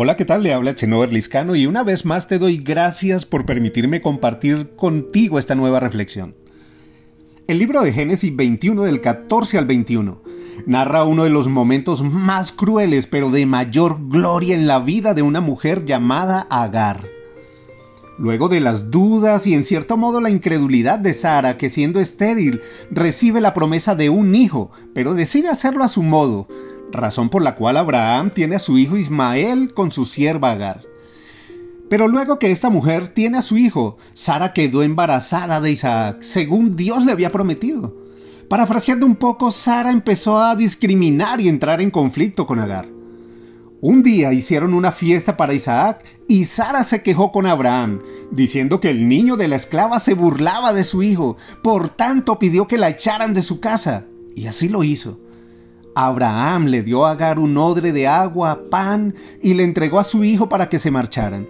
Hola, ¿qué tal? Le habla Chenover Liscano y una vez más te doy gracias por permitirme compartir contigo esta nueva reflexión. El libro de Génesis 21 del 14 al 21 narra uno de los momentos más crueles pero de mayor gloria en la vida de una mujer llamada Agar. Luego de las dudas y en cierto modo la incredulidad de Sara, que siendo estéril recibe la promesa de un hijo, pero decide hacerlo a su modo, razón por la cual Abraham tiene a su hijo Ismael con su sierva Agar. Pero luego que esta mujer tiene a su hijo, Sara quedó embarazada de Isaac, según Dios le había prometido. Parafraseando un poco, Sara empezó a discriminar y entrar en conflicto con Agar. Un día hicieron una fiesta para Isaac y Sara se quejó con Abraham, diciendo que el niño de la esclava se burlaba de su hijo, por tanto pidió que la echaran de su casa, y así lo hizo. Abraham le dio a Agar un odre de agua, pan y le entregó a su hijo para que se marcharan.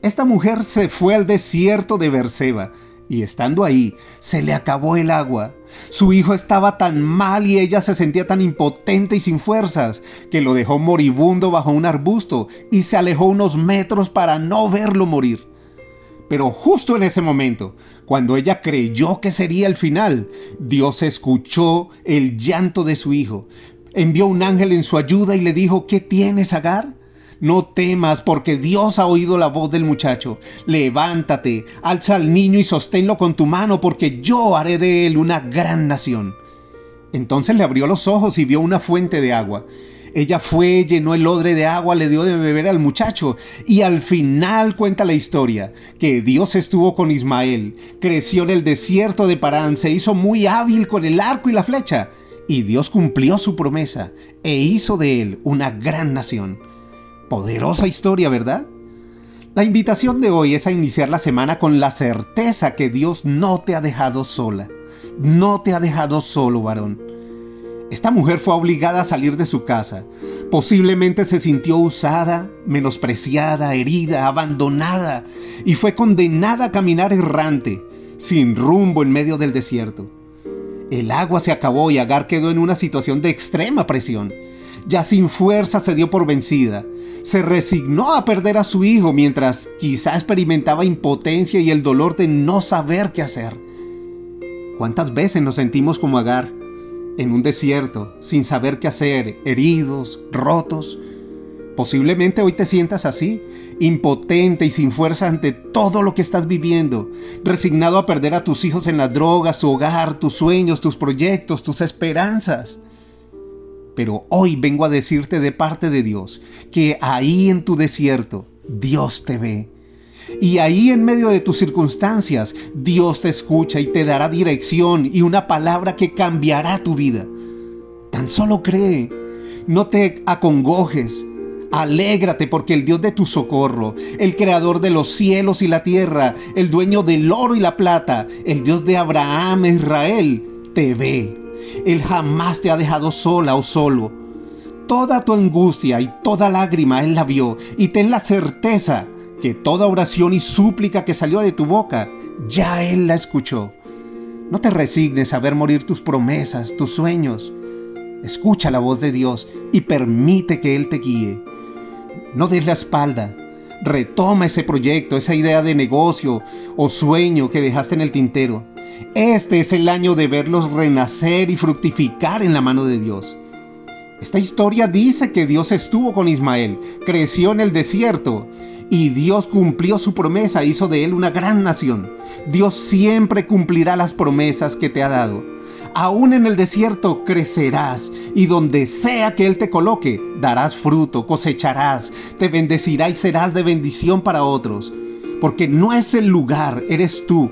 Esta mujer se fue al desierto de Berseba y estando ahí se le acabó el agua. Su hijo estaba tan mal y ella se sentía tan impotente y sin fuerzas que lo dejó moribundo bajo un arbusto y se alejó unos metros para no verlo morir. Pero justo en ese momento, cuando ella creyó que sería el final, Dios escuchó el llanto de su hijo. Envió un ángel en su ayuda y le dijo, ¿qué tienes, Agar? No temas, porque Dios ha oído la voz del muchacho. Levántate, alza al niño y sosténlo con tu mano, porque yo haré de él una gran nación. Entonces le abrió los ojos y vio una fuente de agua. Ella fue, llenó el odre de agua, le dio de beber al muchacho y al final cuenta la historia que Dios estuvo con Ismael, creció en el desierto de Parán, se hizo muy hábil con el arco y la flecha y Dios cumplió su promesa e hizo de él una gran nación. Poderosa historia, ¿verdad? La invitación de hoy es a iniciar la semana con la certeza que Dios no te ha dejado sola, no te ha dejado solo, varón. Esta mujer fue obligada a salir de su casa. Posiblemente se sintió usada, menospreciada, herida, abandonada y fue condenada a caminar errante, sin rumbo en medio del desierto. El agua se acabó y Agar quedó en una situación de extrema presión. Ya sin fuerza se dio por vencida. Se resignó a perder a su hijo mientras quizá experimentaba impotencia y el dolor de no saber qué hacer. ¿Cuántas veces nos sentimos como Agar? En un desierto, sin saber qué hacer, heridos, rotos. Posiblemente hoy te sientas así, impotente y sin fuerza ante todo lo que estás viviendo, resignado a perder a tus hijos en las drogas, tu hogar, tus sueños, tus proyectos, tus esperanzas. Pero hoy vengo a decirte de parte de Dios que ahí en tu desierto Dios te ve y ahí en medio de tus circunstancias, Dios te escucha y te dará dirección y una palabra que cambiará tu vida. Tan solo cree, no te acongojes. Alégrate porque el Dios de tu socorro, el creador de los cielos y la tierra, el dueño del oro y la plata, el Dios de Abraham e Israel, te ve. Él jamás te ha dejado sola o solo. Toda tu angustia y toda lágrima Él la vio y ten la certeza que toda oración y súplica que salió de tu boca, ya Él la escuchó. No te resignes a ver morir tus promesas, tus sueños. Escucha la voz de Dios y permite que Él te guíe. No des la espalda. Retoma ese proyecto, esa idea de negocio o sueño que dejaste en el tintero. Este es el año de verlos renacer y fructificar en la mano de Dios. Esta historia dice que Dios estuvo con Ismael, creció en el desierto y Dios cumplió su promesa, hizo de él una gran nación. Dios siempre cumplirá las promesas que te ha dado. Aún en el desierto crecerás y donde sea que Él te coloque, darás fruto, cosecharás, te bendecirá y serás de bendición para otros. Porque no es el lugar, eres tú.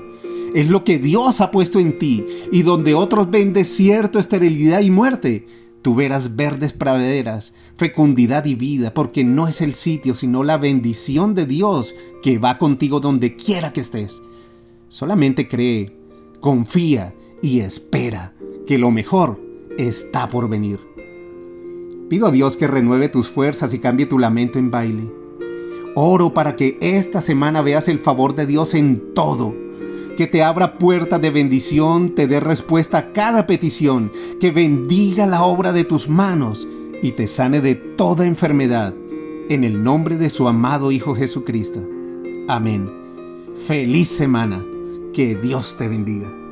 Es lo que Dios ha puesto en ti y donde otros ven desierto, esterilidad y muerte Tú verás verdes praderas, fecundidad y vida, porque no es el sitio, sino la bendición de Dios que va contigo donde quiera que estés. Solamente cree, confía y espera que lo mejor está por venir. Pido a Dios que renueve tus fuerzas y cambie tu lamento en baile. Oro para que esta semana veas el favor de Dios en todo que te abra puertas de bendición, te dé respuesta a cada petición, que bendiga la obra de tus manos y te sane de toda enfermedad en el nombre de su amado Hijo Jesucristo. Amén. Feliz semana. Que Dios te bendiga.